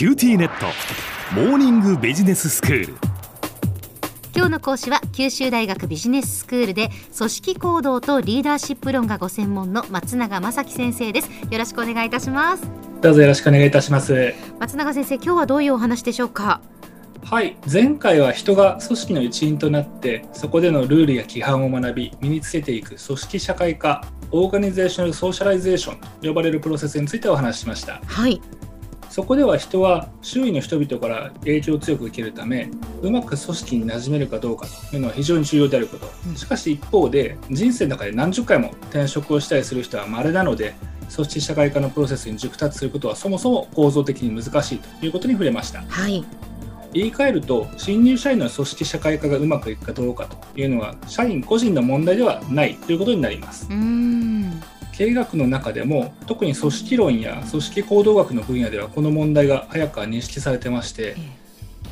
キューティーネット。モーニングビジネススクール。今日の講師は九州大学ビジネススクールで組織行動とリーダーシップ論がご専門の松永正樹先生です。よろしくお願いいたします。どうぞよろしくお願いいたします。松永先生今日はどういうお話でしょうか？はい前回は人が組織の一員となってそこでのルールや規範を学び身につけていく組織社会化 organizational socialization と呼ばれるプロセスについてお話ししました。はいそこでは人は周囲の人々から影響を強く受けるためうまく組織に馴染めるかどうかというのは非常に重要であること。しかし一方で人生の中で何十回も転職をしたりする人は稀なので組織社会化のプロセスに熟達することはそもそも構造的に難しいということに触れました。はい。言い換えると新入社員の組織社会化がうまくいくかどうかというのは社員個人の問題ではないということになります。うーん経営学の中でも特に組織論や組織行動学の分野ではこの問題が早くから認識されてまして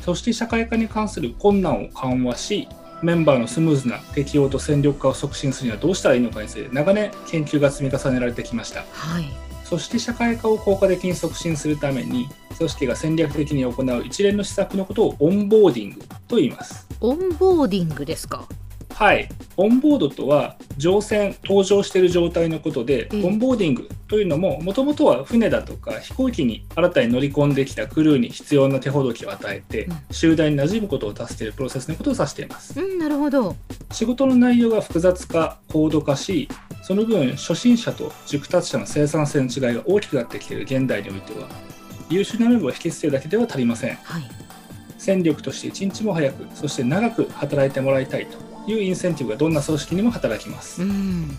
組織社会化に関する困難を緩和しメンバーのスムーズな適応と戦力化を促進するにはどうしたらいいのかについて長年研究が積み重ねられてきました。はい。組織社会化を効果的に促進するために組織が戦略的に行う一連の施策のことをオンボーディングと言います。オンボーディングですか？はい、オンボードとは乗船登場している状態のことで、うん。オンボーディングというのももともとは船だとか飛行機に新たに乗り込んできたクルーに必要な手ほどきを与えて、うん。集団に馴染むことを助けるプロセスのことを指しています。うんなるほど。仕事の内容が複雑化高度化しその分初心者と熟達者の生産性の違いが大きくなってきている現代においては優秀なメンバーを引きつけるだけでは足りません。はい。戦力として一日も早くそして長く働いてもらいたいというインセンティブがどんな組織にも働きます。うん。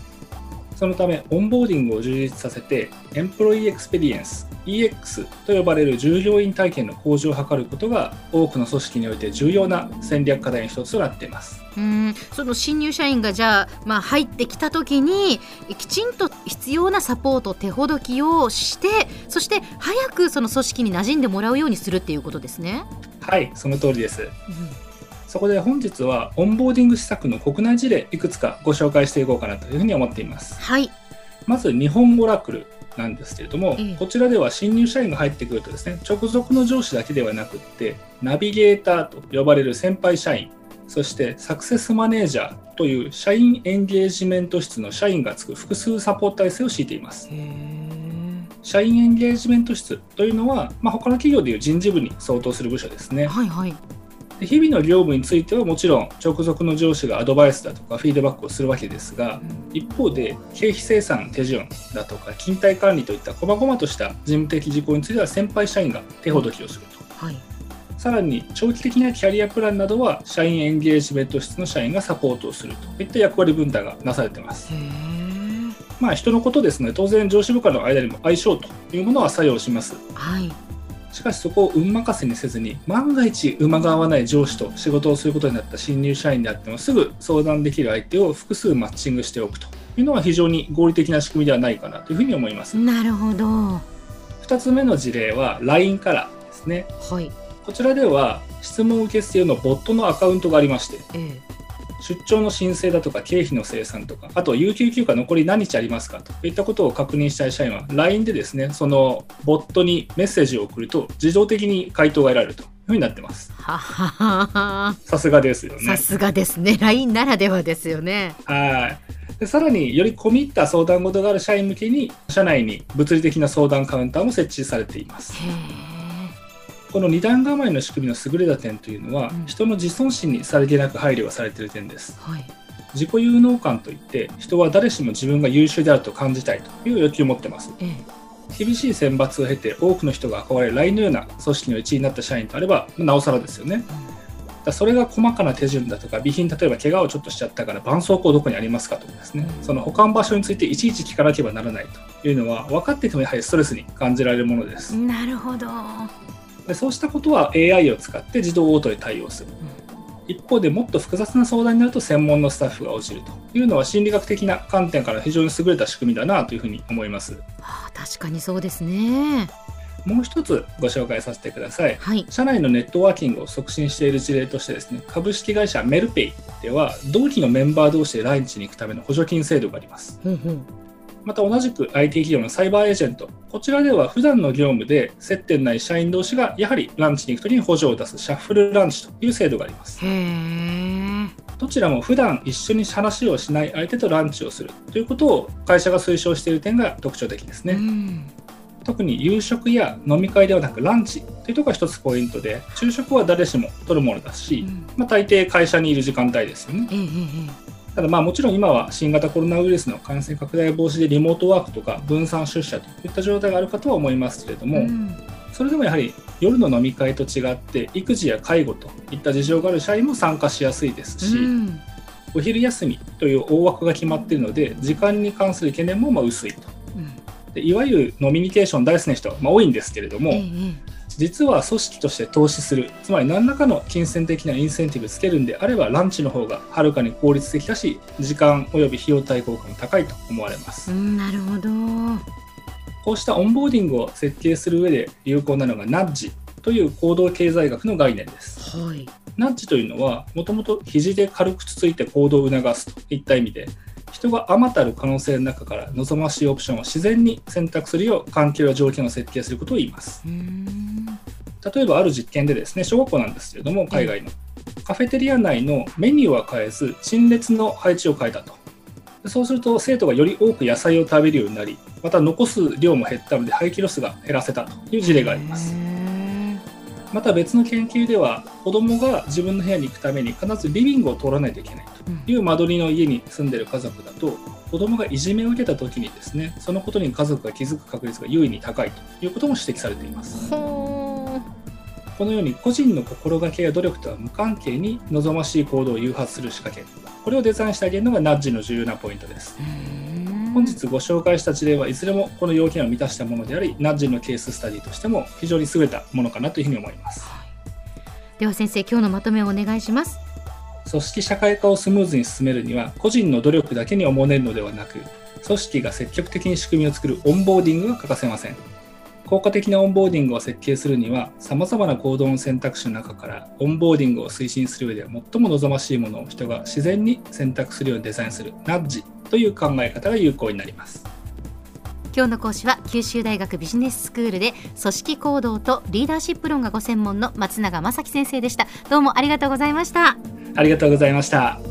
そのためオンボーディングを充実させてエンプロイエクスペリエンス EX と呼ばれる従業員体験の向上を図ることが多くの組織において重要な戦略課題の一つとなっています。うん。その新入社員がじゃあ、まあ、入ってきた時にきちんと必要なサポート手ほどきをしてそして早くその組織に馴染んでもらうようにするっていうことですね。はいその通りですそこで本日はオンボーディング施策の国内事例いくつかご紹介していこうかなというふうに思っています。はい、まず日本オラクルなんですけれども、ええ。こちらでは新入社員が入ってくるとですね直属の上司だけではなくってナビゲーターと呼ばれる先輩社員そしてサクセスマネージャーという社員エンゲージメント室の社員がつく複数サポート体制を敷いています。社員エンゲージメント室というのは、まあ、他の企業でいう人事部に相当する部署ですね。はいはいで日々の業務についてはもちろん直属の上司がアドバイスだとかフィードバックをするわけですが一方で経費生産手順だとか勤怠管理といった細々とした事務的事項については先輩社員が手ほどきをすると。はい。さらに長期的なキャリアプランなどは社員エンゲージメント室の社員がサポートをすると。いった役割分担がなされています。まあ人のことですので当然上司部下の間にも相性というものは作用します。はいしかしそこを運任せにせずに万が一馬が合わない上司と仕事をすることになった新入社員であってもすぐ相談できる相手を複数マッチングしておくというのは非常に合理的な仕組みではないかなというふうに思います。なるほど。は2つ目の事例は LINE からですね。い。こちらでは質問受付用のボットのアカウントがありましてええ出張の申請だとか経費の生産とかあと有給休暇残り何日ありますかといったことを確認したい社員は LINE でですねそのボットにメッセージを送ると自動的に回答が得られるというふうになってます。はははは。さすがですよね。さすがですね。LINE ならではですよね。はい。でさらにより込み入った相談事がある社員向けに社内に物理的な相談カウンターも設置されています。へえこの二段構えの仕組みの優れた点というのは、うん。人の自尊心にさりげなく配慮がされている点です。はい。自己有能感といって人は誰しも自分が優秀であると感じたいという欲求を持ってます。ええ。厳しい選抜を経て多くの人が憧れる LINE のような組織の一員になった社員とあればなおさらですよね。だそれが細かな手順だとか備品例えば怪我をちょっとしちゃったから絆創膏どこにありますかとかですね。その保管場所についていちいち聞かなければならないというのは分かっていてもやはりストレスに感じられるものです。なるほどでそうしたことは AI を使って自動応答で対応する。一方でもっと複雑な相談になると専門のスタッフが応じるというのは心理学的な観点から非常に優れた仕組みだなというふうに思います。ああ確かにそうですね。もう一つご紹介させてください。はい。社内のネットワーキングを促進している事例としてですね株式会社メルペイでは同期のメンバー同士で来日に行くための補助金制度があります。ほうほうまた同じく IT 企業のサイバーエージェント、こちらでは普段の業務で接点ない社員同士がやはりランチに行くときに補助を出すシャッフルランチという制度があります。どちらも普段一緒に話をしない相手とランチをする。ということを会社が推奨している点が特徴的ですね。うん。特に夕食や飲み会ではなくランチというところが一つポイントで昼食は誰しも取るものだし、うん。まあ、大抵会社にいる時間帯ですよねただまあもちろん今は新型コロナウイルスの感染拡大防止でリモートワークとか分散出社といった状態があるかとは思いますけれども、えうん。それでもやはり夜の飲み会と違って育児や介護といった事情がある社員も参加しやすいですし、うん。お昼休みという大枠が決まっているので時間に関する懸念もまあ薄いと。うん。でいわゆるノミニケーション大好きな人はまあ多いんですけれども、ええ実は組織として投資するつまり何らかの金銭的なインセンティブつけるんであればランチの方がはるかに効率的だし時間および費用対効果も高いと思われます、うんなるほど。こうしたオンボーディングを設計する上で有効なのがナッジという行動経済学の概念ですはい。ナッジというのはもともと肘で軽くつついて行動を促すといった意味で人があまたる可能性の中から望ましいオプションを自然に選択するよう環境や条件を設計することを言います。うん例えばある実験でですね小学校なんですけれども海外の、カフェテリア内のメニューは変えず陳列の配置を変えたと。でそうすると生徒がより多く野菜を食べるようになりまた残す量も減ったので廃棄ロスが減らせたという事例がありますまた別の研究では子どもが自分の部屋に行くために必ずリビングを通らないといけないうんという間取りの家に住んでいる家族だと子どもがいじめを受けた時にですねそのことに家族が気づく確率が優位に高いということも指摘されています。ほこのように個人の心がけや努力とは無関係に望ましい行動を誘発する仕掛け。これをデザインしてあげるのがナッジの重要なポイントです本日ご紹介した事例はいずれもこの要件を満たしたものでありナッジのケーススタディとしても非常に優れたものかなというふうに思います。では先生今日のまとめをお願いします。組織社会化をスムーズに進めるには個人の努力だけにおもねるのではなく組織が積極的に仕組みを作るオンボーディングが欠かせません効果的なオンボーディングを設計するにはさまざまな行動の選択肢の中からオンボーディングを推進する上では最も望ましいものを人が自然に選択するようにデザインするナッジという考え方が有効になります今日の講師は九州大学ビジネススクールで組織行動とリーダーシップ論がご専門の松永正樹先生でした。どうもありがとうございました。ありがとうございました